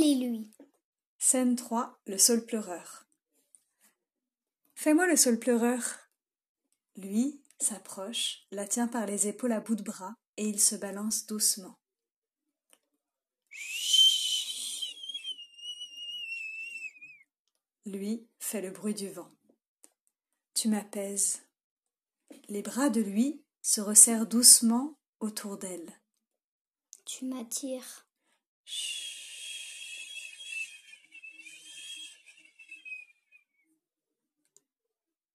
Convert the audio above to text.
Elle lui. Scène 3. Le saule pleureur. Fais-moi le saule pleureur. Lui s'approche, la tient par les épaules à bout de bras, et il se balance doucement. Lui fait le bruit du vent. Tu m'apaises. Les bras de lui se resserrent doucement autour d'elle. Tu m'attires.